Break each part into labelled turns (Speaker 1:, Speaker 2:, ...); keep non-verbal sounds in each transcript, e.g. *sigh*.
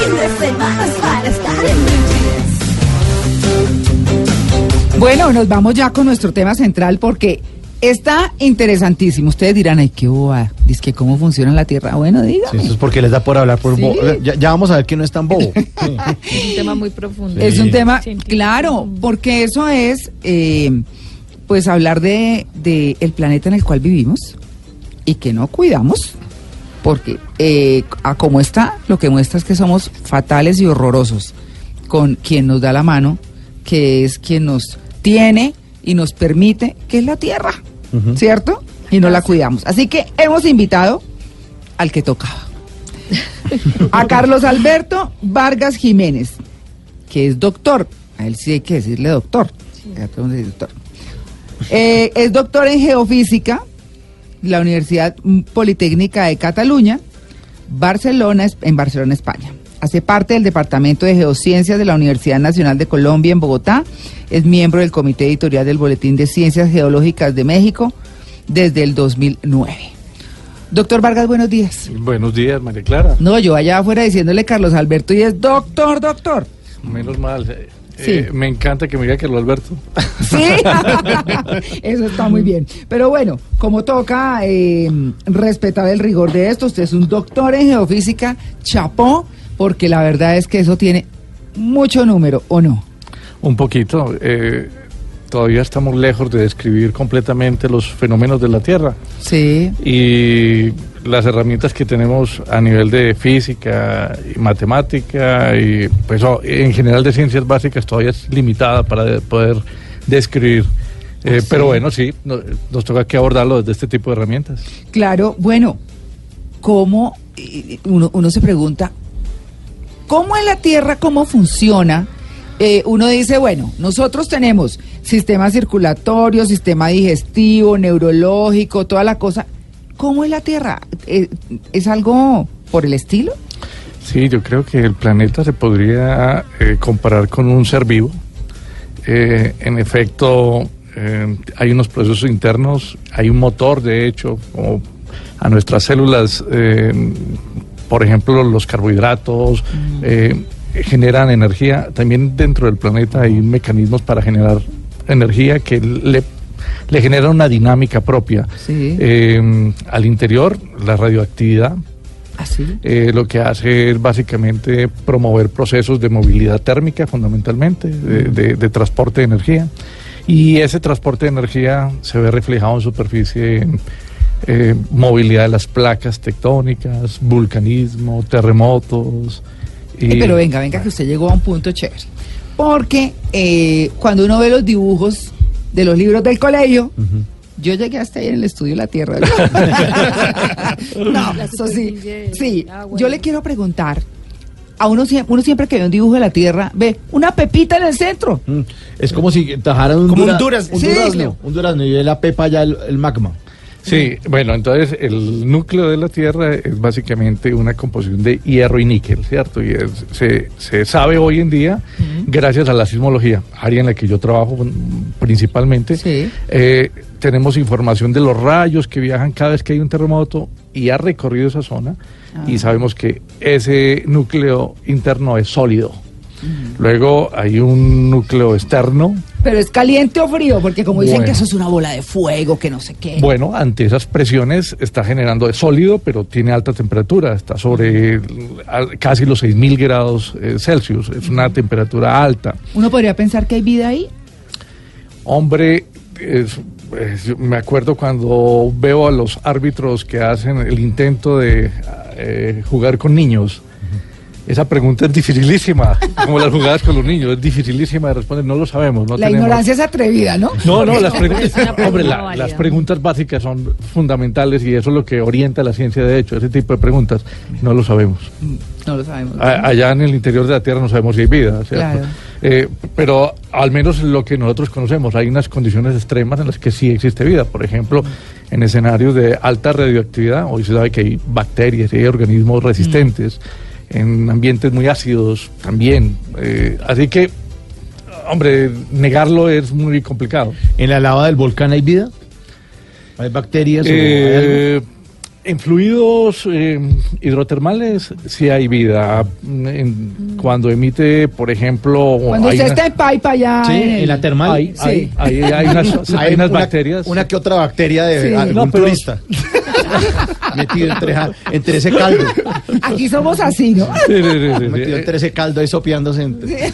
Speaker 1: fin de semana es para estar en Blue Jeans.
Speaker 2: Bueno, nos vamos ya con nuestro tema central porque está interesantísimo. Ustedes dirán, ay, qué boba. Dice que cómo funciona la Tierra. Bueno,
Speaker 3: Sí,
Speaker 2: dígame.
Speaker 3: eso es porque les da por hablar por
Speaker 2: Sí.
Speaker 3: bo- ya, ya vamos a ver que no es tan bobo. *laughs*
Speaker 4: Es un tema muy profundo.
Speaker 2: Es un tema,
Speaker 4: Científico.
Speaker 2: claro, porque eso es, eh, pues, hablar de, de el planeta en el cual vivimos y que no cuidamos, porque eh, a como está, lo que muestra es que somos fatales y horrorosos con quien nos da la mano, que es quien nos tiene y nos permite, que es la Tierra. ¿cierto? Y no la cuidamos. Así que hemos invitado al que tocaba. *laughs* A Carlos Alberto Vargas Jiménez, que es doctor. A él sí hay que decirle doctor. Dice doctor. Eh, es doctor en geofísica, la Universidad Politécnica de Cataluña, Barcelona, en Barcelona, España. Hace parte del Departamento de Geociencias de la Universidad Nacional de Colombia en Bogotá. Es miembro del Comité Editorial del Boletín de Ciencias Geológicas de México desde el 2009. Doctor Vargas, buenos días.
Speaker 5: Buenos días, María Clara.
Speaker 2: No, yo allá afuera diciéndole Carlos Alberto y es doctor, doctor.
Speaker 5: Menos mal.
Speaker 2: Sí.
Speaker 5: eh, me encanta que me diga Carlos Alberto. *laughs*
Speaker 2: Sí, *laughs* eso está muy bien. Pero bueno, como toca eh, respetar el rigor de esto, usted es un doctor en geofísica, chapó, porque la verdad es que eso tiene mucho número, ¿o no?
Speaker 5: Un poquito. eh, todavía estamos lejos de describir completamente los fenómenos de la Tierra.
Speaker 2: Sí.
Speaker 5: Y las herramientas que tenemos a nivel de física y matemática y pues oh, en general de ciencias básicas todavía es limitada para de- poder describir. Eh,
Speaker 2: Sí.
Speaker 5: Pero bueno, sí, no- nos toca que abordarlo desde este tipo de herramientas.
Speaker 2: Claro, bueno, ¿cómo? Uno, uno se pregunta, ¿cómo es la Tierra? ¿Cómo funciona? Eh, uno dice, bueno, nosotros tenemos sistema circulatorio, sistema digestivo, neurológico, toda la cosa. ¿Cómo es la Tierra? Eh, ¿Es algo por el estilo?
Speaker 5: Sí, yo creo que el planeta se podría eh, comparar con un ser vivo. Eh, en efecto, eh, hay unos procesos internos, hay un motor, de hecho, como a nuestras células, por ejemplo, los carbohidratos eh, generan energía. También dentro del planeta hay mecanismos para generar energía que le, le generan una dinámica propia.
Speaker 2: Sí.
Speaker 5: Eh, al interior, la radioactividad,
Speaker 2: Así.
Speaker 5: eh, lo que hace es básicamente promover procesos de movilidad térmica fundamentalmente, de, de- de transporte de energía. Y ese transporte de energía se ve reflejado en superficie, en eh, movilidad de las placas tectónicas, vulcanismo, terremotos. Y-
Speaker 2: Eh, pero venga, venga, que usted llegó a un punto chévere. Porque eh, cuando uno ve los dibujos de los libros del colegio, yo llegué hasta ahí en el estudio de la Tierra. *laughs* no, *laughs*
Speaker 4: La
Speaker 2: eso sí. Sí,
Speaker 4: agua
Speaker 2: yo le quiero preguntar. A uno, uno siempre que ve un dibujo de la Tierra, ve una pepita en el centro.
Speaker 3: Mm, Es como si tajaran un,
Speaker 6: Como un
Speaker 3: dura-
Speaker 6: durazno.
Speaker 3: un
Speaker 2: Sí.
Speaker 3: durazno, un durazno y de la pepa ya el, el magma.
Speaker 5: Sí, bueno, entonces el núcleo de la Tierra es básicamente una composición de hierro y níquel, ¿cierto? Y es- se, se sabe hoy en día, gracias a la sismología, área en la que yo trabajo principalmente,
Speaker 2: Sí.
Speaker 5: eh, tenemos información de los rayos que viajan cada vez que hay un terremoto y ha recorrido esa zona y sabemos que ese núcleo interno es sólido. Luego hay un núcleo externo
Speaker 2: Pero es caliente o frío, porque como dicen
Speaker 5: Bueno.
Speaker 2: que eso es una bola de fuego, que no sé qué.
Speaker 5: Bueno, ante esas presiones está generando es sólido, pero tiene alta temperatura, está sobre casi los 6.000 grados eh, Celsius, es una temperatura alta.
Speaker 2: Uno podría pensar que hay vida ahí.
Speaker 5: Hombre, es- es- yo me acuerdo cuando veo a los árbitros que hacen el intento de eh, jugar con niños. Esa pregunta es dificilísima, como las jugadas con los niños, es dificilísima de responder, no lo sabemos. No
Speaker 2: la
Speaker 5: tenemos-
Speaker 2: ignorancia es atrevida, ¿no?
Speaker 5: No, no, las preguntas, hombre, la- las preguntas básicas son fundamentales y eso es lo que orienta la ciencia de hecho. Ese tipo de preguntas no lo sabemos.
Speaker 2: No lo sabemos.
Speaker 5: Allá en el interior de la Tierra no sabemos si hay vida, ¿cierto?
Speaker 2: Claro.
Speaker 5: Eh, pero al menos lo que nosotros conocemos, hay unas condiciones extremas en las que sí existe vida. Por ejemplo, en escenarios de alta radioactividad, hoy se sabe que hay bacterias y hay organismos resistentes. En ambientes muy ácidos también. Eh, así que, hombre, negarlo es muy complicado.
Speaker 3: ¿En la lava del volcán hay vida? ¿Hay bacterias o hay algo?
Speaker 5: Eh, En fluidos eh, hidrotermales sí hay vida. En- cuando emite, por ejemplo,
Speaker 2: Cuando
Speaker 5: hay
Speaker 2: usted está en Paipa ya.
Speaker 3: Sí,
Speaker 2: en
Speaker 3: la termal.
Speaker 5: hay,
Speaker 2: Sí.
Speaker 5: hay, hay- *laughs* hay unas, hay unas
Speaker 3: una,
Speaker 5: bacterias.
Speaker 3: Una que otra bacteria de
Speaker 2: Sí.
Speaker 3: algún
Speaker 5: No, pero-
Speaker 3: turista. *laughs* *laughs* Metido entre, ja- entre ese caldo.
Speaker 2: Aquí somos así, ¿no?
Speaker 5: Sí, sí, sí, sí, sí.
Speaker 3: Metido entre ese caldo ahí sopeándose. *laughs*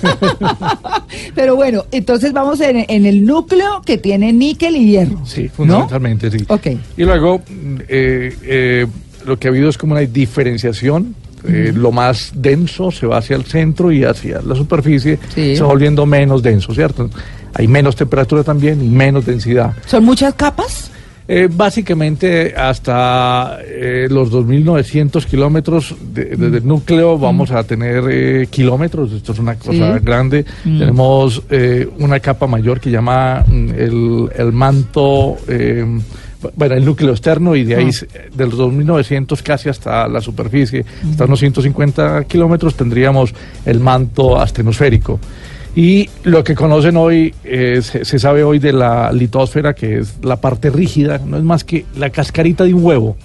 Speaker 2: Pero bueno, entonces vamos en, en el núcleo que tiene níquel y hierro.
Speaker 5: Sí,
Speaker 2: ¿no?
Speaker 5: fundamentalmente, sí.
Speaker 2: Ok.
Speaker 5: Y luego, mm, eh, eh, lo que ha habido es como una diferenciación. eh, Lo más denso se va hacia el centro y hacia la superficie
Speaker 2: Sí.
Speaker 5: se va volviendo menos denso, ¿cierto? Hay menos temperatura también y menos densidad.
Speaker 2: ¿Son muchas capas?
Speaker 5: Eh, básicamente hasta eh, los 2.900 kilómetros de- desde el núcleo vamos a tener eh, kilómetros, esto es una cosa
Speaker 2: Sí.
Speaker 5: grande.
Speaker 2: Mm.
Speaker 5: Tenemos eh, una capa mayor que llama mm, el, el manto, eh, bueno, el núcleo externo y de ahí,
Speaker 2: Ah.
Speaker 5: de los 2.900 casi hasta la superficie, hasta unos 150 kilómetros tendríamos el manto astenosférico. Y lo que conocen hoy, eh, se, se sabe hoy de la litosfera, que es la parte rígida, no es más que la cascarita de un huevo.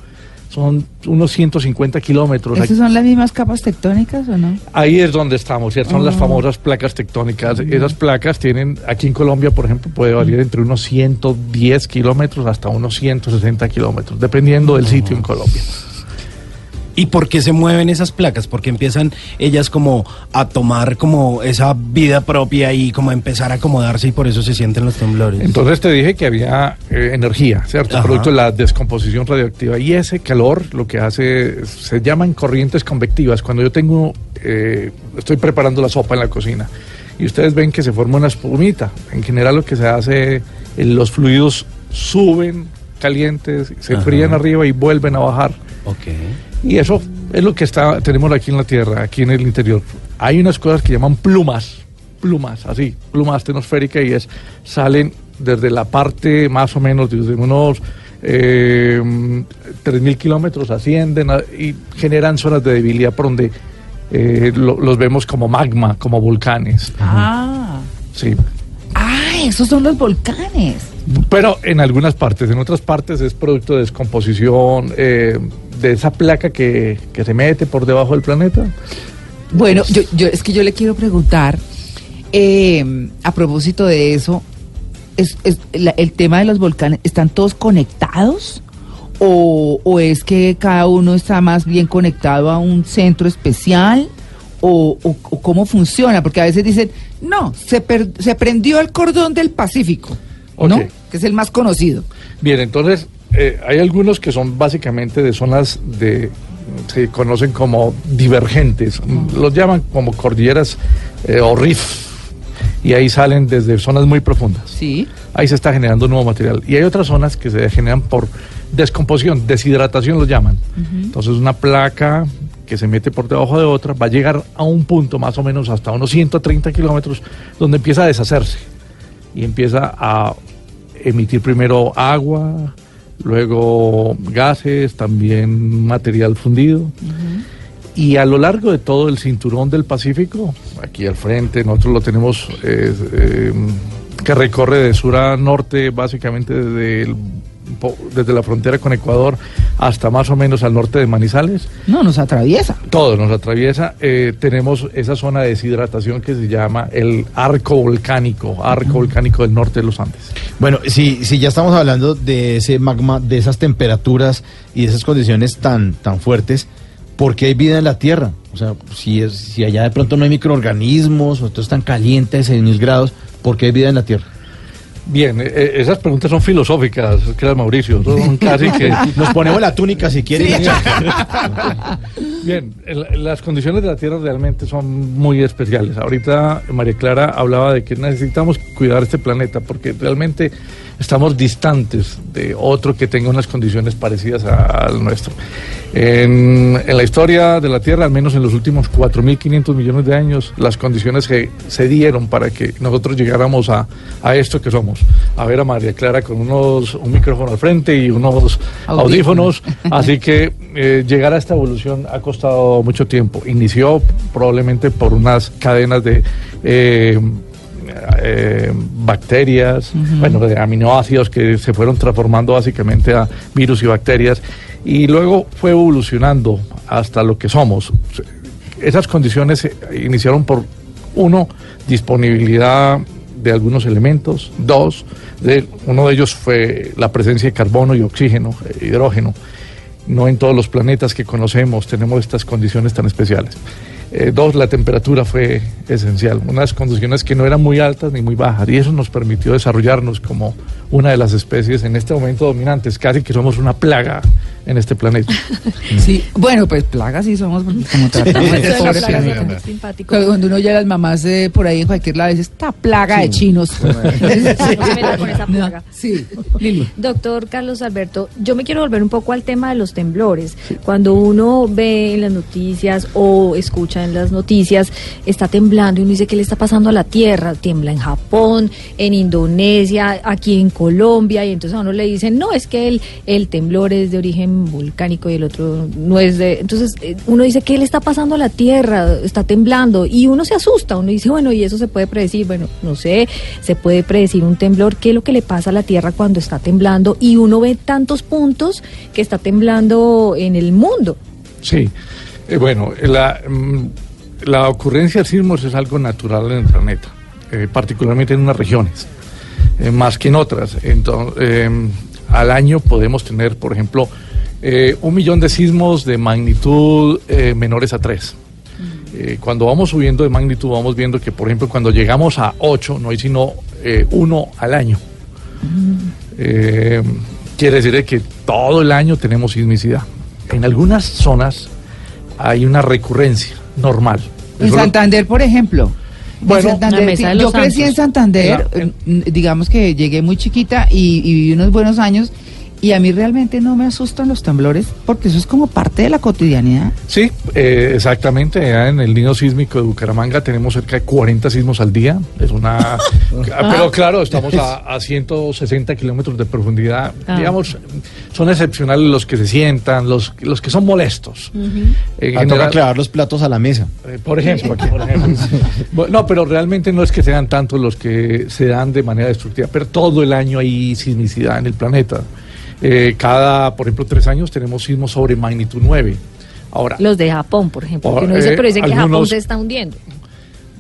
Speaker 5: Son unos 150 kilómetros.
Speaker 2: ¿Esas son las mismas capas tectónicas o no?
Speaker 5: Ahí es donde estamos, ¿cierto? Son las
Speaker 2: Ah.
Speaker 5: famosas placas tectónicas. Esas placas tienen, aquí en Colombia, por ejemplo, puede variar entre unos 110 kilómetros hasta unos 160 kilómetros, dependiendo del sitio en Colombia.
Speaker 6: ¿Y por qué se mueven esas placas? Porque empiezan ellas como a tomar como esa vida propia y como a empezar a acomodarse y por eso se sienten los temblores.
Speaker 5: Entonces te dije que había eh, energía, ¿cierto?
Speaker 6: Ajá.
Speaker 5: Producto de la descomposición radioactiva. Y ese calor lo que hace, se llaman corrientes convectivas. Cuando yo tengo, eh, estoy preparando la sopa en la cocina y ustedes ven que se forma una espumita. En general lo que se hace, eh, los fluidos suben calientes, se
Speaker 6: Ajá.
Speaker 5: enfrían arriba y vuelven a bajar.
Speaker 6: Ok.
Speaker 5: Y eso es lo que está, tenemos aquí en la Tierra, aquí en el interior. Hay unas cosas que llaman plumas, plumas, así, pluma astenosférica, y es, salen desde la parte más o menos, desde unos eh, 3.000 kilómetros, ascienden a- y generan zonas de debilidad por donde eh, lo- los vemos como magma, como volcanes.
Speaker 2: Ah.
Speaker 5: Sí.
Speaker 2: Ah, esos son los volcanes.
Speaker 5: Pero en algunas partes, en otras partes es producto de descomposición eh, de esa placa que, que se mete por debajo del planeta.
Speaker 2: Bueno, yo, yo es que yo le quiero preguntar, eh, a propósito de eso, es, es la- el tema de los volcanes, ¿están todos conectados? O, ¿O es que cada uno está más bien conectado a un centro especial? ¿O, o- o cómo funciona? Porque a veces dicen, no, se, per- se prendió el cordón del Pacífico, ¿no? Que es el más conocido.
Speaker 5: Bien, entonces eh, hay algunos que son básicamente de zonas de se conocen como divergentes, los llaman como cordilleras eh, o riff y ahí salen desde zonas muy profundas.
Speaker 2: Sí.
Speaker 5: Ahí se está generando nuevo material y hay otras zonas que se generan por descomposición, deshidratación los llaman. Entonces una placa que se mete por debajo de otra va a llegar a un punto más o menos hasta unos 130 kilómetros donde empieza a deshacerse y empieza a emitir primero agua, luego gases, también material fundido. Y a lo largo de todo el cinturón del Pacífico, aquí al frente, nosotros lo tenemos eh, eh, que recorre de sur a norte, básicamente desde, el desde la frontera con Ecuador hasta más o menos al norte de Manizales.
Speaker 2: No, nos atraviesa.
Speaker 5: Todo nos atraviesa. eh, tenemos esa zona de deshidratación que se llama el arco volcánico, arco volcánico del norte de los Andes.
Speaker 3: Bueno, si, si ya estamos hablando de ese magma, de esas temperaturas y de esas condiciones tan, tan fuertes, ¿por qué hay vida en la Tierra? O sea, si, es, si allá de pronto no hay microorganismos o esto es tan caliente, a 6.000 grados, ¿por qué hay vida en la Tierra?
Speaker 5: Bien, eh, eh, esas preguntas son filosóficas, creas Mauricio, son casi que... *laughs*
Speaker 3: Nos ponemos la túnica si quieren. *laughs*
Speaker 5: Bien, las condiciones de la Tierra realmente son muy especiales. Ahorita María Clara hablaba de que necesitamos cuidar este planeta porque realmente estamos distantes de otro que tenga unas condiciones parecidas al nuestro. En, en la historia de la Tierra, al menos en los últimos 4.500 millones de años, las condiciones que se dieron para que nosotros llegáramos a, a esto que somos. A ver a María Clara con unos, un micrófono al frente y unos
Speaker 2: Audífonos.
Speaker 5: audífonos Así que *laughs* eh, llegar a esta evolución ha costado mucho tiempo. Inició probablemente por unas cadenas de eh, eh, bacterias, bueno, de aminoácidos que se fueron transformando básicamente a virus y bacterias. y luego fue evolucionando hasta lo que somos. Esas condiciones iniciaron por, uno, disponibilidad de algunos elementos, dos, de, uno de ellos fue la presencia de carbono y oxígeno, eh, hidrógeno. No en todos los planetas que conocemos tenemos estas condiciones tan especiales. Eh, dos, la temperatura fue esencial, unas condiciones que no eran muy altas ni muy bajas, y eso nos permitió desarrollarnos como una de las especies en este momento dominantes, casi que somos una plaga en este planeta. *laughs*
Speaker 2: Sí, bueno, pues plagas sí somos, porque como tratamos de *laughs* pobre planeta.
Speaker 4: simpático.
Speaker 2: Cuando cuando uno oye a las mamás eh, por ahí en cualquier lado, dice, esta plaga de chinos. *laughs* Sí, Lili.
Speaker 4: Doctor Carlos Alberto, yo me quiero volver un poco al tema de los temblores. Cuando uno ve en las noticias o escucha en las noticias, está temblando y uno dice, ¿qué le está pasando a la Tierra? Tiembla en Japón, en Indonesia, aquí en Colombia, y entonces a uno le dicen, no, es que el, el temblor es de origen volcánico y el otro no es de... Entonces eh, uno dice, ¿qué le está pasando a la Tierra? Está temblando y uno se asusta, uno dice, bueno, ¿y eso se puede predecir? Bueno, no sé, se puede predecir un temblor, ¿qué es lo que le pasa a la Tierra cuando está temblando? Y uno ve tantos puntos que está temblando en el mundo.
Speaker 5: Sí, Eh, bueno, la, mm, la ocurrencia de sismos es algo natural en el planeta, eh, particularmente en unas regiones, más que en otras. Entonces, al año podemos tener, por ejemplo, eh, un millón de sismos de magnitud eh, menores a 3. cuando vamos subiendo de magnitud, vamos viendo que, por ejemplo, cuando llegamos a 8, no hay sino eh, uno al año. Eh, quiere decir que todo el año tenemos sismicidad. En algunas zonas hay una recurrencia normal.
Speaker 2: En
Speaker 5: Eso lo-
Speaker 2: Santander, por ejemplo. En
Speaker 5: Bueno,
Speaker 2: Santander, yo crecí en. Santander, eh, digamos que llegué muy chiquita y, y viví unos buenos años y a mí realmente no me asustan los temblores porque eso es como parte de la cotidianidad.
Speaker 5: Sí, eh, exactamente. en el nido sísmico de Bucaramanga tenemos cerca de 40 sismos al día. Es una. *laughs* Pero claro, estamos a, a 160 kilómetros de profundidad.
Speaker 4: Ah.
Speaker 5: Digamos, son excepcionales los que se sientan, los, los que son molestos. En
Speaker 3: Ah, toca
Speaker 5: general-
Speaker 3: clavar los platos a la mesa.
Speaker 5: Eh, por ejemplo, aquí, por ejemplo. *laughs* No, pero realmente no es que sean tantos los que se dan de manera destructiva, pero todo el año hay sismicidad en el planeta. Eh, cada, por ejemplo, tres años tenemos sismos sobre magnitud 9. Ahora,
Speaker 4: Los de Japón, por ejemplo.
Speaker 5: Por-
Speaker 4: que uno dice,
Speaker 5: eh,
Speaker 4: pero dicen que Japón se está hundiendo.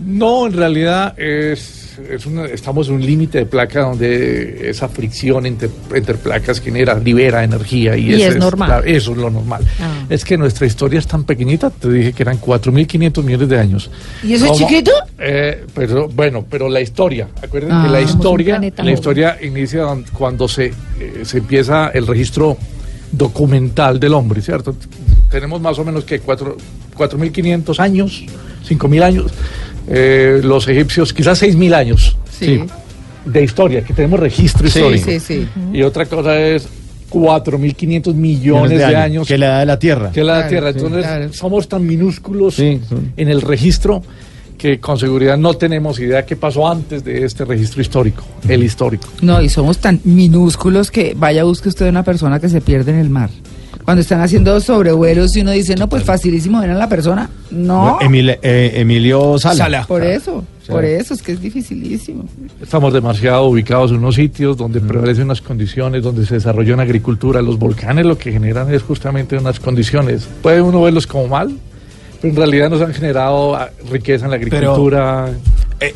Speaker 5: no, en realidad es, es una- estamos en un límite de placa donde esa fricción entre, entre placas genera, libera energía. Y,
Speaker 4: Y
Speaker 5: ese
Speaker 4: es normal.
Speaker 5: la- eso es lo normal.
Speaker 4: Ah.
Speaker 5: Es que nuestra historia es tan pequeñita, te dije que eran 4.500 millones de años.
Speaker 2: ¿Y eso es chiquito?
Speaker 5: Eh, pero bueno, pero la historia, acuérdense
Speaker 2: Ah.
Speaker 5: que la
Speaker 2: Somos
Speaker 4: un
Speaker 5: historia, la historia inicia cuando se, eh, se empieza el registro documental del hombre, ¿cierto? Tenemos más o menos que cuatro- 4.500 años, 5.000 años, eh, los egipcios quizás 6.000 años
Speaker 2: Sí.
Speaker 5: de historia, que tenemos registro
Speaker 3: Sí,
Speaker 5: histórico.
Speaker 2: Sí, sí.
Speaker 5: Y otra cosa es 4.500 millones de, años
Speaker 3: Que la edad de la Tierra.
Speaker 5: que la
Speaker 2: Claro,
Speaker 5: Tierra.
Speaker 2: sí,
Speaker 5: Entonces,
Speaker 2: claro.
Speaker 5: somos tan minúsculos en el registro que con seguridad no tenemos idea qué pasó antes de este registro histórico, el histórico.
Speaker 2: No, y somos tan minúsculos que vaya busque usted una persona que se pierde en el mar. Cuando están haciendo sobrevuelos y uno dice, no, pues facilísimo ver a la persona. No,
Speaker 3: Emil- eh, Emilio Sala.
Speaker 6: Sala.
Speaker 2: por eso, por eso, es que es dificilísimo.
Speaker 5: Estamos demasiado ubicados en unos sitios donde prevalecen unas condiciones, donde se desarrolló una agricultura. Los volcanes lo que generan es justamente unas condiciones. Puede uno verlos como mal, pero en realidad nos han generado ah, riqueza en la
Speaker 6: Pero-
Speaker 5: agricultura.
Speaker 6: Eh,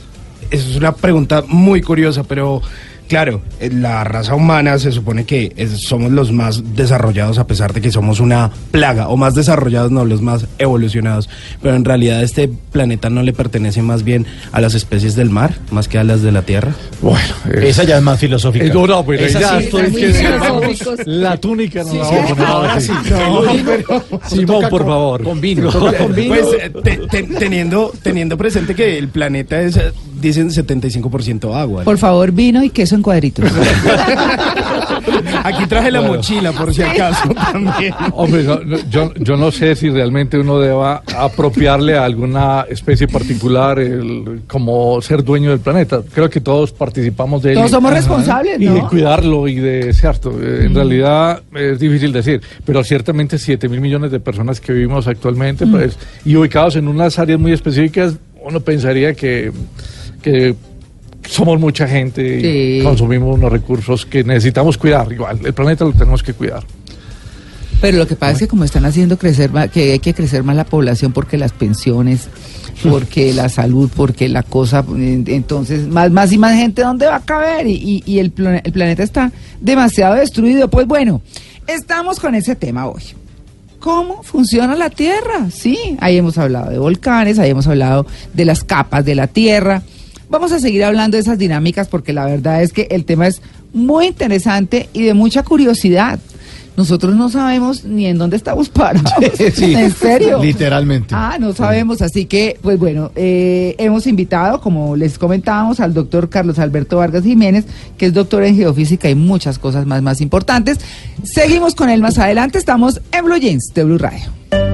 Speaker 6: eso es una pregunta muy curiosa, pero claro, eh, la raza humana se supone que es- somos los más desarrollados a pesar de que somos una plaga, o más desarrollados, no, los más evolucionados. Pero en realidad este planeta no le pertenece más bien a las especies del mar, más que a las de la Tierra.
Speaker 5: Bueno, es-
Speaker 3: Esa ya es más filosófica.
Speaker 5: Eh, no, no, pero
Speaker 3: Esa
Speaker 5: ya
Speaker 3: sí,
Speaker 5: estoy
Speaker 4: filosóficos. *laughs*
Speaker 5: La túnica no
Speaker 3: Sí,
Speaker 5: la
Speaker 3: sí,
Speaker 5: vamos a poner
Speaker 3: ahora sí.
Speaker 5: Simón,
Speaker 3: Toca
Speaker 5: por
Speaker 3: con-
Speaker 5: favor.
Speaker 3: Con vino. toca con vino.
Speaker 6: Pues te- te- teniendo, teniendo presente que el planeta es, eh, dicen, 75% agua. ¿no?
Speaker 2: Por favor, vino y queso en cuadritos. *laughs*
Speaker 6: Aquí traje la mochila, por si acaso, también.
Speaker 5: Hombre, no, no, yo, yo no sé si realmente uno deba apropiarle a alguna especie particular el- como ser dueño del planeta. Creo que todos participamos de él.
Speaker 2: Todos somos responsables,
Speaker 5: Y de
Speaker 2: ¿no?
Speaker 5: cuidarlo y de, cierto, eh, en realidad es difícil decir, pero ciertamente 7 mil millones de personas que vivimos actualmente, pues, y ubicados en unas áreas muy específicas, uno pensaría que, que somos mucha gente y
Speaker 2: Sí.
Speaker 5: consumimos unos recursos que necesitamos cuidar igual. El planeta lo tenemos que cuidar.
Speaker 2: Pero lo que pasa es que como están haciendo crecer más, que hay que crecer más la población porque las pensiones, porque *laughs* la salud, porque la cosa, entonces más, más y más gente, ¿dónde va a caber? Y, y- y el planeta está demasiado destruido. Pues bueno, estamos con ese tema hoy. ¿Cómo funciona la Tierra? Sí, ahí hemos hablado de volcanes, ahí hemos hablado de las capas de la Tierra. Vamos a seguir hablando de esas dinámicas porque la verdad es que el tema es muy interesante y de mucha curiosidad. Nosotros no sabemos ni en dónde estamos parados. *laughs*
Speaker 3: Sí,
Speaker 2: ¿En serio?
Speaker 3: literalmente.
Speaker 2: Ah, no sabemos. Así que, pues bueno, eh, hemos invitado, como les comentábamos, al doctor Carlos Alberto Vargas Jiménez, que es doctor en geofísica y muchas cosas más, más importantes. Seguimos con él más adelante. Estamos en Blue Jeans de Blue Radio.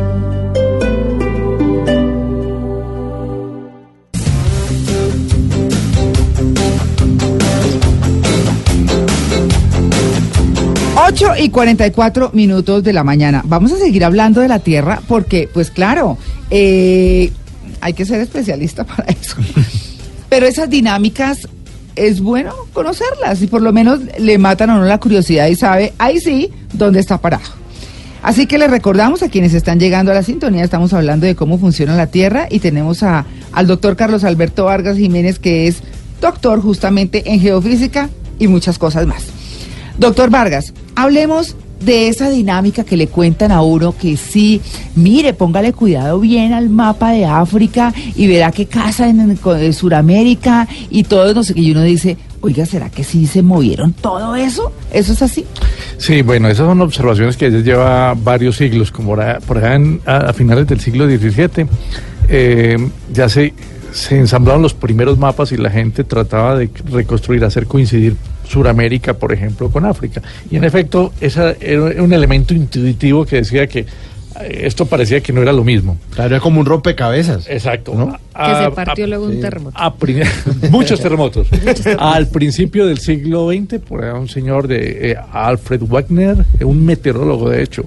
Speaker 2: Ocho y 44 minutos de la mañana. Vamos a seguir hablando de la Tierra porque, pues claro, eh, hay que ser especialista *laughs* para eso. Pero esas dinámicas es bueno conocerlas y por lo menos le matan a uno la curiosidad y sabe, ahí sí, dónde está parado. Así que les recordamos a quienes están llegando a la sintonía, estamos hablando de cómo funciona la Tierra y tenemos a, al doctor Carlos Alberto Vargas Jiménez, que es doctor justamente en geofísica y muchas cosas más. Doctor Vargas, hablemos de esa dinámica que le cuentan a uno que sí, mire, póngale cuidado bien al mapa de África y verá qué casa en, en- Sudamérica y todo, no sé qué, y uno dice, oiga, ¿será que sí se movieron todo eso? ¿Eso es así?
Speaker 5: Sí, bueno, esas son observaciones que ya lleva varios siglos, como por allá en- a, a finales del siglo XVII, eh, ya se, se ensamblaron los primeros mapas y la gente trataba de reconstruir, hacer coincidir Suramérica, por ejemplo, con África. Y en efecto, esa era un elemento intuitivo que decía que esto parecía que no era lo mismo.
Speaker 3: Claro, era como un rompecabezas.
Speaker 5: Exacto.
Speaker 3: ¿No?
Speaker 5: A-
Speaker 4: que se partió
Speaker 5: a-
Speaker 4: luego un terremoto.
Speaker 5: a *laughs* muchos terremotos. Al principio del siglo XX, por ahí un señor de eh, Alfred Wagner, un meteorólogo de hecho,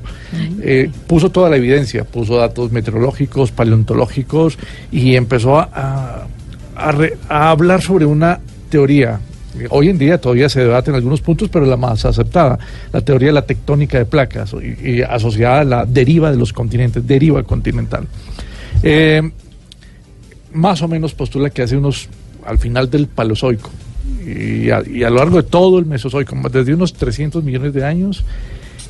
Speaker 5: eh, puso toda la evidencia, puso datos meteorológicos, paleontológicos y empezó a, a- a re- a hablar sobre una teoría. Hoy en día todavía se debate en algunos puntos, pero la más aceptada, la teoría de la tectónica de placas y, asociada a la deriva de los continentes, deriva continental. Eh, más o menos postula que hace unos, al final del Paleozoico y a, lo largo de todo el Mesozoico, desde unos 300 millones de años,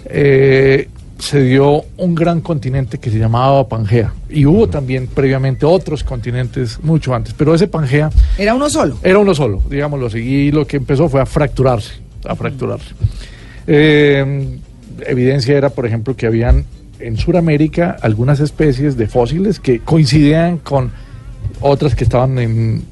Speaker 5: eh, se dio un gran continente que se llamaba Pangea. Y hubo también previamente otros continentes mucho antes, pero ese Pangea
Speaker 2: Era uno solo.
Speaker 5: era uno solo, digámoslo así, y lo que empezó fue a fracturarse, a fracturarse. Eh, evidencia era, por ejemplo, que habían en Sudamérica algunas especies de fósiles que coincidían con otras que estaban en,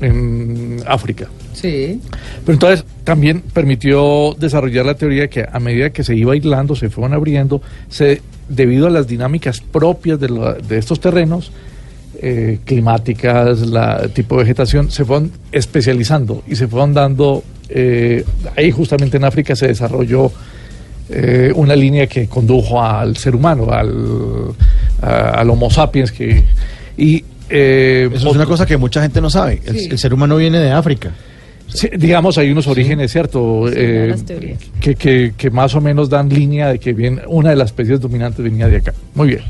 Speaker 5: en África.
Speaker 2: Sí.
Speaker 5: Pero entonces también permitió desarrollar la teoría que a medida que se iba aislando, se fueron abriendo, se, debido a las dinámicas propias de, la- de estos terrenos, eh, climáticas, la tipo de vegetación, se fueron especializando y se fueron dando, eh, ahí justamente en África se desarrolló eh, una línea que condujo al ser humano, al, a- al Homo sapiens, que, y... eh,
Speaker 3: Eso es una cosa que mucha gente no sabe. El ser humano viene de África.
Speaker 5: Sí, digamos, hay unos orígenes, ¿cierto?
Speaker 4: Sí,
Speaker 5: Eh, que, que, que más o menos dan línea de que bien, una de las especies dominantes venía de acá. Muy bien.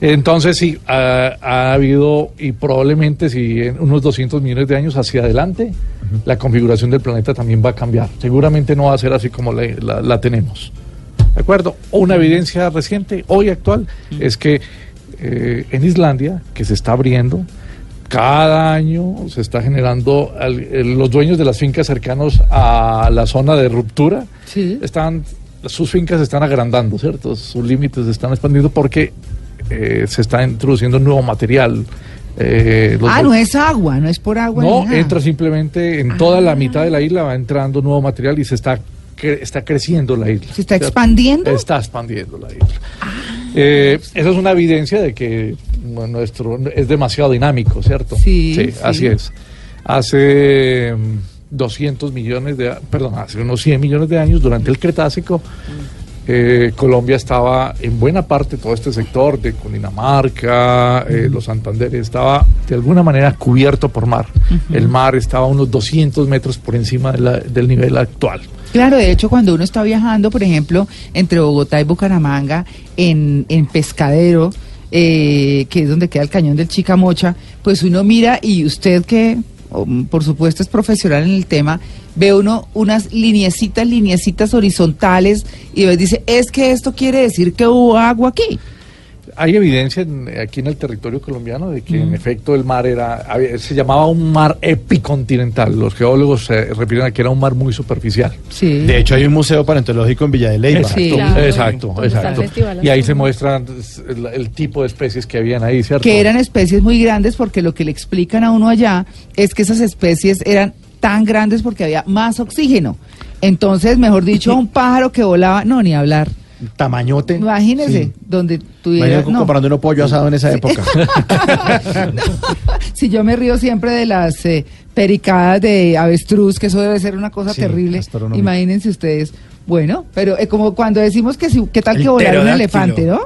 Speaker 5: Entonces, sí, ha, ha habido, y probablemente si en unos 200 millones de años hacia adelante, la configuración del planeta también va a cambiar. Seguramente no va a ser así como la, la- la tenemos. ¿De acuerdo? Una evidencia reciente, hoy actual, es que eh, en Islandia, que se está abriendo, cada año se está generando, el- los dueños de las fincas cercanos a la zona de ruptura,
Speaker 2: Sí.
Speaker 5: están, sus fincas se están agrandando, ¿cierto? Sus límites se están expandiendo porque eh, se está introduciendo nuevo material. eh, los
Speaker 2: Ah, no es agua, no es por agua.
Speaker 5: no,
Speaker 2: ni
Speaker 5: entra simplemente en toda
Speaker 2: Ah.
Speaker 5: la mitad de la isla, va entrando nuevo material y se está, cre- está creciendo la isla.
Speaker 2: ¿Se está
Speaker 5: ¿cierto?
Speaker 2: expandiendo?
Speaker 5: Está expandiendo la isla. Eh, esa es una evidencia de que nuestro es demasiado dinámico, ¿cierto?
Speaker 2: Sí, sí.
Speaker 5: así es. Hace mm, 200 millones de, perdón, hace unos 100 millones de años, durante el Cretácico, eh, Colombia estaba en buena parte, todo este sector de Cundinamarca, eh, los Santanderes, estaba de alguna manera cubierto por mar. El mar estaba a unos 200 metros por encima de la- del nivel actual.
Speaker 2: Claro, de hecho, cuando uno está viajando, por ejemplo, entre Bogotá y Bucaramanga, en, en Pescadero, eh, que es donde queda el cañón del Chicamocha, pues uno mira y usted que, oh, por supuesto, es profesional en el tema, ve uno unas lineecitas, lineecitas horizontales y dice, es que esto quiere decir que hubo agua aquí.
Speaker 5: Hay evidencia en- aquí en el territorio colombiano de que en efecto el mar era, había- se llamaba un mar epicontinental. Los geólogos se refieren a que era un mar muy superficial.
Speaker 2: Sí.
Speaker 3: De hecho, hay un museo paleontológico en Villa de Leyva.
Speaker 5: Exacto,
Speaker 2: Sí.
Speaker 4: Claro.
Speaker 5: exacto, Y ahí se muestran el, el tipo de especies que habían ahí, ¿cierto?
Speaker 2: que eran especies muy grandes porque lo que le explican a uno allá es que esas especies eran tan grandes porque había más oxígeno. Entonces, mejor dicho, un pájaro que volaba, no, ni hablar.
Speaker 3: Tamañote.
Speaker 2: Imagínese,
Speaker 3: Sí.
Speaker 2: donde tuviera... No.
Speaker 3: comprando uno pollo asado en esa época. *laughs*
Speaker 2: Si yo me río siempre de las eh, pericadas de avestruz, que eso debe ser una cosa
Speaker 3: Sí,
Speaker 2: terrible. Imagínense ustedes. Bueno, pero eh, como cuando decimos que si, qué tal
Speaker 6: El
Speaker 2: que volar un elefante, ¿no?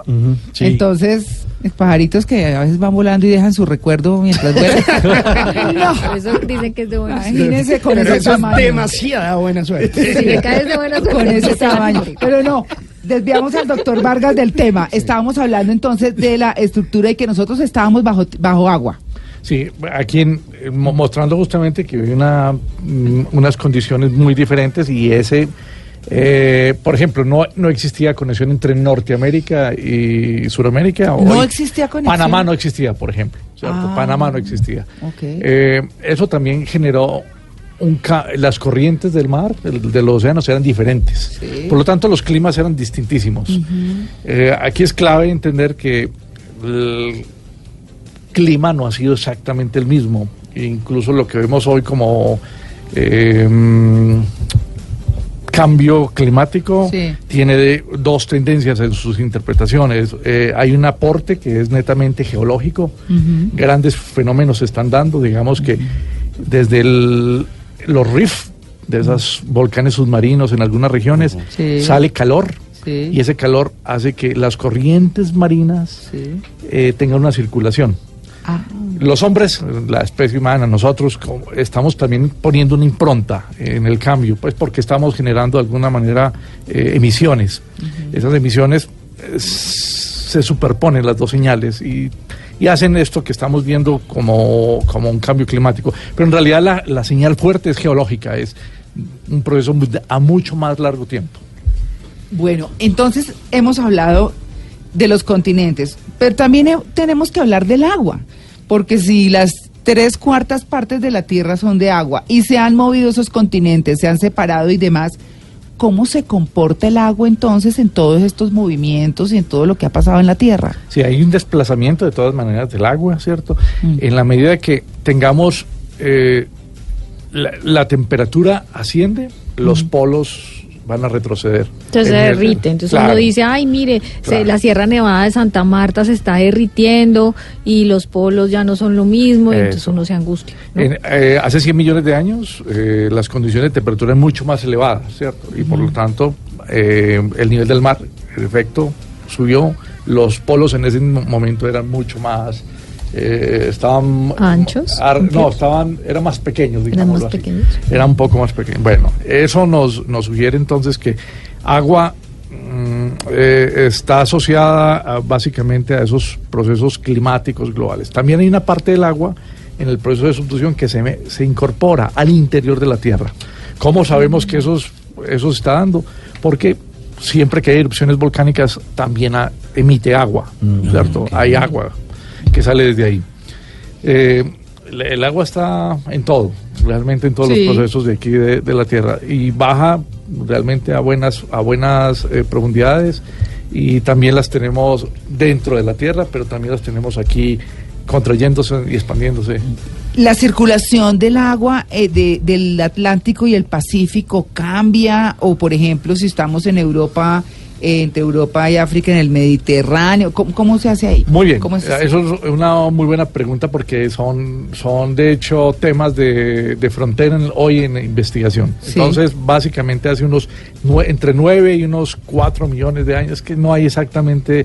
Speaker 2: Entonces, eh, pajaritos que a veces van volando y dejan su recuerdo mientras vuelan. *laughs* no.
Speaker 4: Por eso dicen que es de buena suerte.
Speaker 2: Imagínense con
Speaker 6: Pero
Speaker 2: ese
Speaker 6: eso es
Speaker 2: tamaño.
Speaker 6: demasiada buena suerte.
Speaker 4: Si le caes de buena suerte,
Speaker 2: Con ese tamaño. Pero no, desviamos al doctor Vargas del tema. Estábamos hablando entonces de la estructura y que nosotros estábamos bajo, bajo agua.
Speaker 5: Sí, aquí en- eh, mo- mostrando justamente que hay una, mm, unas condiciones muy diferentes y ese, eh, por ejemplo, no, no existía conexión entre Norteamérica y Suramérica.
Speaker 2: No
Speaker 5: Hoy-
Speaker 2: existía conexión.
Speaker 5: Panamá no existía, por ejemplo.
Speaker 2: Ah.
Speaker 5: Panamá no existía.
Speaker 2: Ok.
Speaker 5: Eh, eso también generó un las corrientes del mar, del, de los océanos eran diferentes.
Speaker 2: Sí.
Speaker 5: Por lo tanto, los climas eran distintísimos. Eh, aquí es clave entender que el clima no ha sido exactamente el mismo. Incluso lo que vemos hoy como eh, mm, cambio climático
Speaker 2: Sí.
Speaker 5: tiene de- dos tendencias en sus interpretaciones. Eh, hay un aporte que es netamente geológico. Grandes fenómenos se están dando, digamos que desde el- los riff de esos volcanes submarinos en algunas regiones
Speaker 2: Sí.
Speaker 5: sale calor
Speaker 2: Sí.
Speaker 5: y ese calor hace que las corrientes marinas
Speaker 2: Sí.
Speaker 5: eh, tengan una circulación.
Speaker 2: Ah,
Speaker 5: Los hombres, la especie humana, nosotros como, estamos también poniendo una impronta en el cambio, pues porque estamos generando de alguna manera eh, emisiones. Esas emisiones eh, se superponen las dos señales y, y hacen esto que estamos viendo como, como un cambio climático. Pero en realidad la, la señal fuerte es geológica, es un proceso a mucho más largo tiempo.
Speaker 2: Bueno, entonces hemos hablado de los continentes, pero también tenemos que hablar del agua, porque si las tres cuartas partes de la Tierra son de agua y se han movido esos continentes, se han separado y demás, ¿cómo se comporta el agua entonces en todos estos movimientos y en todo lo que ha pasado en la Tierra?
Speaker 5: Sí, hay un desplazamiento de todas maneras del agua, ¿cierto?
Speaker 2: Mm.
Speaker 5: En la medida que tengamos eh, la, la temperatura asciende, los polos van a retroceder.
Speaker 4: Entonces se
Speaker 5: En
Speaker 4: derrite. Entonces
Speaker 5: Claro.
Speaker 4: uno dice, ay, mire, se- la Sierra Nevada de Santa Marta se está derritiendo y los polos ya no son lo mismo, y entonces uno se angustia. ¿no?
Speaker 5: En- eh, hace 100 millones de años eh, las condiciones de temperatura eran mucho más elevadas, ¿cierto? Y por lo tanto eh, el nivel del mar, en efecto, subió. Los polos en ese mo- momento eran mucho más... eh, estaban
Speaker 4: ¿Anchos?
Speaker 5: ar- no, estaban eran más pequeños,
Speaker 4: ¿Eran
Speaker 5: digamos.
Speaker 4: más pequeños?
Speaker 5: Era un poco más pequeño. Bueno, eso nos, nos sugiere entonces que agua mm, eh, está asociada a- básicamente a esos procesos climáticos globales. También hay una parte del agua en el proceso de subducción que se, me- se incorpora al interior de la Tierra. ¿Cómo sabemos que eso, es- eso se está dando? Porque siempre que hay erupciones volcánicas también emite agua, ¿cierto? Hay agua que sale desde ahí. Eh, el, agua está en todo, realmente en todos
Speaker 2: Sí.
Speaker 5: los procesos de aquí de, de la Tierra y baja realmente a buenas, a buenas eh, profundidades y también las tenemos dentro de la Tierra, pero también las tenemos aquí contrayéndose y expandiéndose.
Speaker 2: ¿La circulación del agua eh, de- del Atlántico y el Pacífico cambia? O, por ejemplo, si estamos en Europa, entre Europa y África en el Mediterráneo? ¿Cómo, cómo se hace ahí?
Speaker 5: Muy bien,
Speaker 2: ¿Cómo es
Speaker 5: eso es una muy buena pregunta porque son, son de hecho temas de, de frontera en- hoy en investigación.
Speaker 2: Sí.
Speaker 5: Entonces, básicamente hace unos nue- entre 9 y unos 4 millones de años, que no hay exactamente,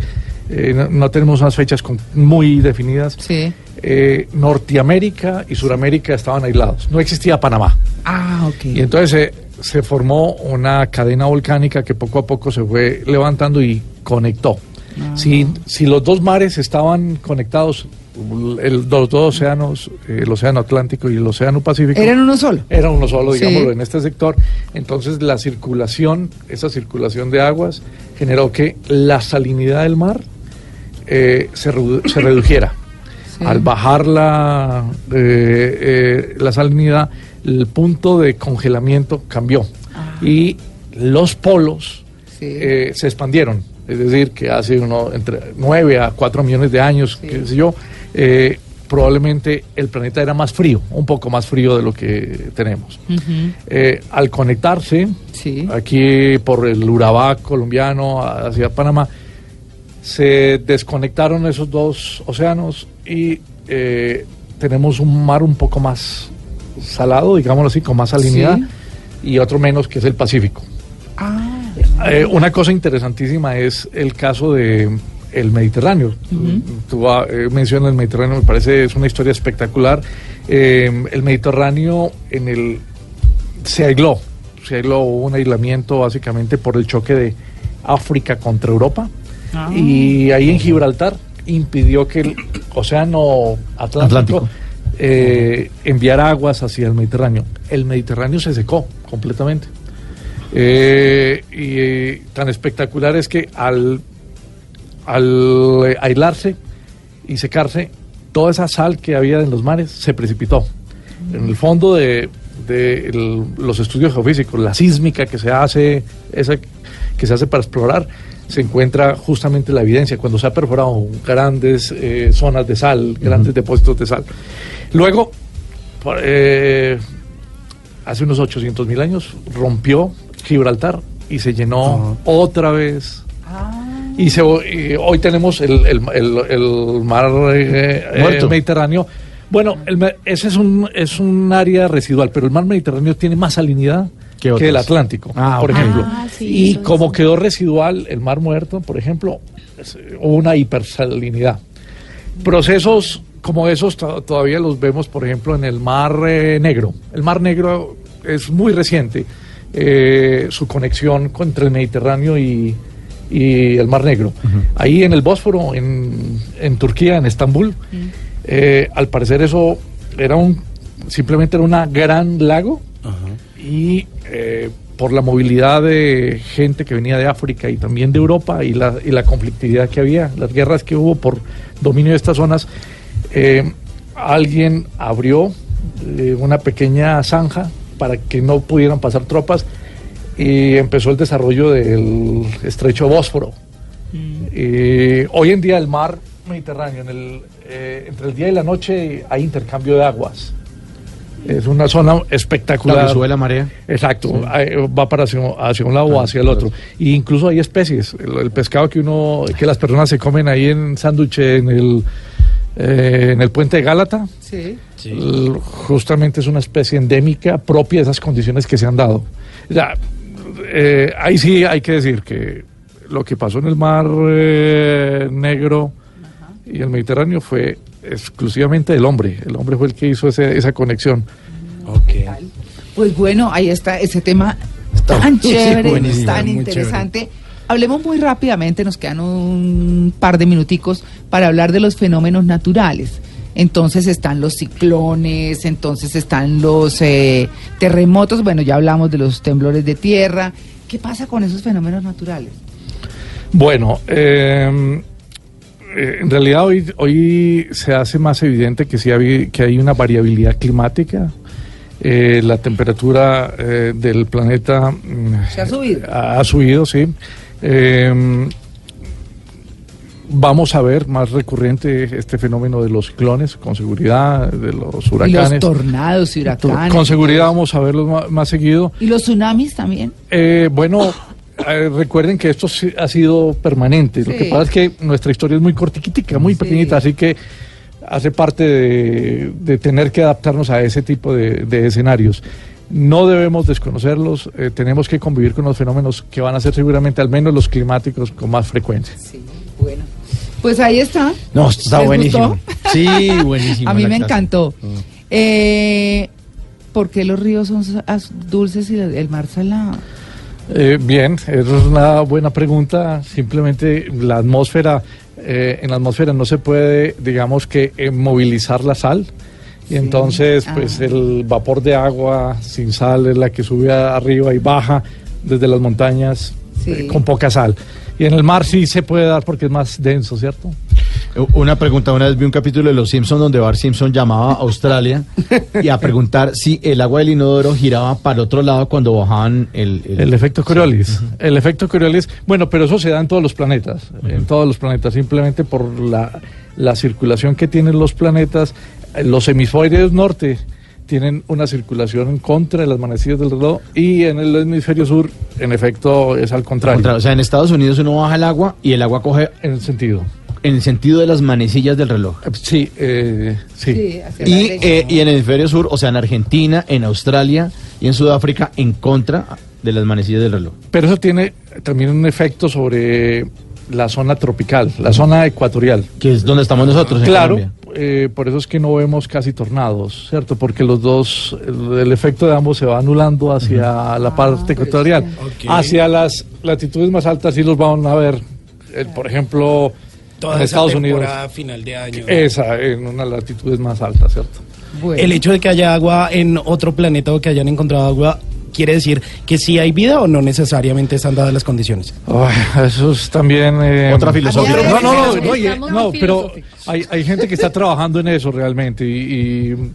Speaker 5: eh, no, no tenemos unas fechas con- muy definidas.
Speaker 2: Sí.
Speaker 5: eh, Norteamérica y Suramérica estaban aislados. No existía Panamá.
Speaker 2: Ah, ok.
Speaker 5: Y entonces eh, se formó una cadena volcánica que poco a poco se fue levantando y conectó.
Speaker 2: Ah.
Speaker 5: Si, si los dos mares estaban conectados, el- los dos océanos, el océano Atlántico y el océano Pacífico,
Speaker 2: ¿Eran uno solo?
Speaker 5: era uno solo,
Speaker 2: Sí.
Speaker 5: digámoslo, en este sector. Entonces la circulación, esa circulación de aguas, generó que la salinidad del mar eh, se, redu- se *coughs* redujera.
Speaker 2: Sí.
Speaker 5: Al bajar la, eh, eh, la salinidad, el punto de congelamiento cambió. Y los polos
Speaker 2: Sí.
Speaker 5: eh, se expandieron. Es decir, que hace uno, entre 9 a 4 millones de años,
Speaker 2: Sí.
Speaker 5: qué sé yo, eh, probablemente el planeta era más frío, un poco más frío de lo que tenemos. Eh, al conectarse,
Speaker 2: Sí.
Speaker 5: aquí por el Urabá colombiano hacia Panamá, se desconectaron esos dos océanos y tenemos un mar un poco más salado, digámoslo así, con más salinidad, y otro menos, que es el Pacífico.
Speaker 2: Ah,
Speaker 5: Eh, una cosa interesantísima es el caso de el Mediterráneo. Tú ah, eh, mencionas el Mediterráneo, me parece es una historia espectacular. Eh, el Mediterráneo en el se aisló, se aisló, hubo un aislamiento básicamente por el choque de África contra Europa
Speaker 2: Ah.
Speaker 5: y ahí en Gibraltar impidió que el océano Atlántico,
Speaker 3: Atlántico.
Speaker 5: Eh, enviara aguas hacia el Mediterráneo. El Mediterráneo se secó completamente. Eh, y eh, tan espectacular es que al, al aislarse y secarse, toda esa sal que había en los mares se precipitó. En el fondo de, de los estudios geofísicos, la sísmica que se hace, esa que se hace para explorar, se encuentra justamente la evidencia cuando se ha perforado grandes eh, zonas de sal, grandes depósitos de sal. Luego, por- eh, hace unos 800 mil años, rompió Gibraltar y se llenó otra vez. Y, se, y hoy tenemos el, el- el- el mar eh, eh. Mediterráneo. Bueno, el me- ese es un, es un área residual, pero el mar Mediterráneo tiene más salinidad
Speaker 3: ¿Qué
Speaker 5: que,
Speaker 3: otras?
Speaker 5: el Atlántico,
Speaker 3: Ah,
Speaker 5: por ejemplo.
Speaker 4: Ah, sí,
Speaker 5: y como quedó residual el mar muerto, por ejemplo, hubo una hipersalinidad. Procesos como esos to- todavía los vemos, por ejemplo, en el Mar eh, Negro. El Mar Negro es muy reciente, eh, su conexión con- entre el Mediterráneo y, y el Mar Negro. Ahí en el Bósforo, en, en Turquía, en Estambul, eh, al parecer eso era un simplemente era una gran lago y eh, por la movilidad de gente que venía de África y también de Europa y la, y la conflictividad que había, las guerras que hubo por dominio de estas zonas, eh, alguien abrió eh, una pequeña zanja para que no pudieran pasar tropas y empezó el desarrollo del estrecho Bósforo. Eh, hoy en día el mar Mediterráneo, en el, entre el día y la noche hay intercambio de aguas. Es una zona espectacular.
Speaker 3: La sube la marea.
Speaker 5: Exacto, va para hacia, hacia un lado o
Speaker 3: Ah,
Speaker 5: hacia el otro. Y incluso hay especies. El, el pescado que uno, que las personas se comen ahí en sándwich en el eh, en el puente de Gálata,
Speaker 2: sí.
Speaker 5: justamente es una especie endémica propia de esas condiciones que se han dado. Ya, eh, ahí sí hay que decir que lo que pasó en el Mar eh, Negro y el Mediterráneo fue exclusivamente del hombre. El hombre fue el que hizo ese- esa conexión.
Speaker 6: Ok.
Speaker 2: Pues bueno, ahí está ese tema
Speaker 3: Está
Speaker 2: tan chévere,
Speaker 3: buenísimo,
Speaker 2: tan interesante. Hablemos muy rápidamente, nos quedan un par de minuticos para hablar de los fenómenos naturales. Entonces están los ciclones, entonces están los eh, terremotos, bueno, ya hablamos de los temblores de tierra. ¿Qué pasa con esos fenómenos naturales?
Speaker 5: Bueno, eh, eh, en realidad hoy, hoy se hace más evidente que, sí hay, que hay una variabilidad climática. Eh, la temperatura eh, del planeta mm,
Speaker 2: ¿Se ha subido?
Speaker 5: ha, ha subido, sí. Eh, vamos a ver más recurrente este fenómeno de los ciclones, con seguridad, de los
Speaker 2: Y los
Speaker 5: huracanes.
Speaker 2: tornados y huracanes.
Speaker 5: Con seguridad vamos a verlos ma- más seguido.
Speaker 2: Y los tsunamis también.
Speaker 5: Eh, bueno, eh, recuerden que esto sí ha sido permanente. Lo que pasa es que nuestra historia es muy cortiquitica, muy
Speaker 2: Sí.
Speaker 5: pequeñita, así que hace parte de, de tener que adaptarnos a ese tipo de, de escenarios. No debemos desconocerlos, eh, tenemos que convivir con los fenómenos que van a ser seguramente, al menos los climáticos, con más frecuencia.
Speaker 2: Sí, bueno. Pues ahí está.
Speaker 3: No, está
Speaker 2: ¿Les
Speaker 3: buenísimo.
Speaker 2: gustó? *laughs*
Speaker 3: Sí, buenísimo.
Speaker 2: A mí me
Speaker 3: clase.
Speaker 2: encantó. Eh, ¿Por qué los ríos son dulces y el el mar salado?
Speaker 5: Eh, bien, eso es una buena pregunta. Simplemente la atmósfera, eh, en la atmósfera no se puede, digamos que, eh, movilizar la sal. Y entonces, pues
Speaker 2: Ah.
Speaker 5: el vapor de agua sin sal es la que sube arriba y baja desde las montañas
Speaker 2: Sí.
Speaker 5: eh, con poca sal. Y en el mar sí se puede dar porque es más denso, ¿cierto?
Speaker 3: Eh, Una pregunta, una vez vi un capítulo de Los Simpsons donde Bart Simpson llamaba a Australia y a preguntar si el agua del inodoro giraba para el otro lado cuando bajaban el...
Speaker 5: El efecto Coriolis. El efecto Coriolis, bueno, pero eso se da en todos los planetas, en todos los planetas, simplemente por la, la circulación que tienen los planetas. Los hemisferios norte tienen una circulación en contra de las manecillas del reloj y en el hemisferio sur, en efecto, es al contrario.
Speaker 3: Contra- o sea, en Estados Unidos uno baja el agua y el agua coge
Speaker 5: En el sentido.
Speaker 3: En el sentido de las manecillas del reloj.
Speaker 5: Eh, Sí, eh, sí.
Speaker 3: Y, eh, y en el hemisferio sur, o sea, en Argentina, en Australia y en Sudáfrica, en contra de las manecillas del reloj.
Speaker 5: Pero eso tiene también un efecto sobre la zona tropical, la zona ecuatorial.
Speaker 3: Que es donde estamos nosotros, en
Speaker 5: Claro, eh, por eso es que no vemos casi tornados, ¿cierto? Porque los dos, el, el efecto de ambos se va anulando hacia la parte ecuatorial.
Speaker 6: Ok.
Speaker 5: Hacia las latitudes más altas sí los van a ver, eh, por ejemplo,
Speaker 6: Toda
Speaker 5: en
Speaker 6: esa
Speaker 5: Estados Unidos.
Speaker 6: temporada final de año.
Speaker 5: Esa, en unas latitudes más altas, ¿cierto?
Speaker 2: Bueno.
Speaker 6: El hecho de que haya agua en otro planeta o que hayan encontrado agua quiere decir que sí hay vida o no necesariamente están dadas las condiciones.
Speaker 5: Ay, eso es también... eh,
Speaker 3: Otra filosofía.
Speaker 5: No, no, no, no, pero hay, hay gente que está trabajando en eso realmente y... y,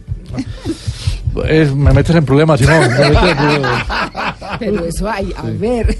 Speaker 5: es- me metes en problemas, si no, me metes en problemas. *laughs*
Speaker 2: Pero eso hay, a ver.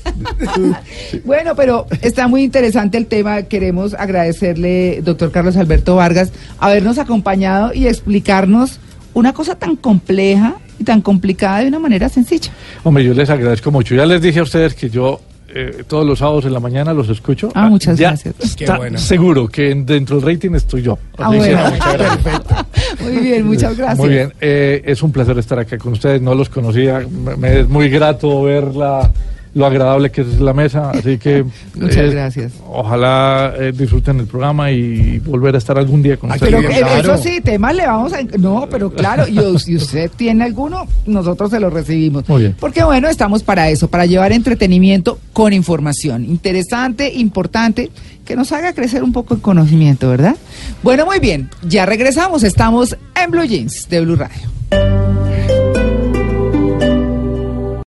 Speaker 2: *laughs* bueno, pero está muy interesante el tema. Queremos agradecerle, doctor Carlos Alberto Vargas, habernos acompañado y explicarnos una cosa tan compleja y tan complicada de una manera sencilla.
Speaker 5: Hombre, yo les agradezco mucho. Ya les dije a ustedes que yo eh, todos los sábados en la mañana los escucho.
Speaker 2: Ah, muchas
Speaker 5: Ya
Speaker 2: gracias.
Speaker 6: Qué
Speaker 5: Está
Speaker 6: bueno.
Speaker 5: seguro que en- dentro del rating estoy yo.
Speaker 2: Ah, bueno. *laughs*
Speaker 5: gracias. *laughs*
Speaker 2: Muy bien, muchas gracias.
Speaker 5: Muy bien, eh, es un placer estar acá con ustedes, no los conocía, me, me es muy grato ver la, lo agradable que es la mesa, así que... *laughs*
Speaker 2: Muchas
Speaker 5: eh,
Speaker 2: gracias.
Speaker 5: Ojalá eh, disfruten el programa y volver a estar algún día con
Speaker 6: Ay,
Speaker 5: ustedes.
Speaker 2: Pero
Speaker 6: claro.
Speaker 2: eso sí, temas le vamos a... No, pero claro, y si usted tiene alguno, nosotros se lo recibimos.
Speaker 5: Muy bien.
Speaker 2: Porque bueno, estamos para eso, para llevar entretenimiento con información. Interesante, importante, que nos haga crecer un poco el conocimiento, ¿verdad? Bueno, muy bien, ya regresamos, estamos en Blue Jeans de Blue Radio.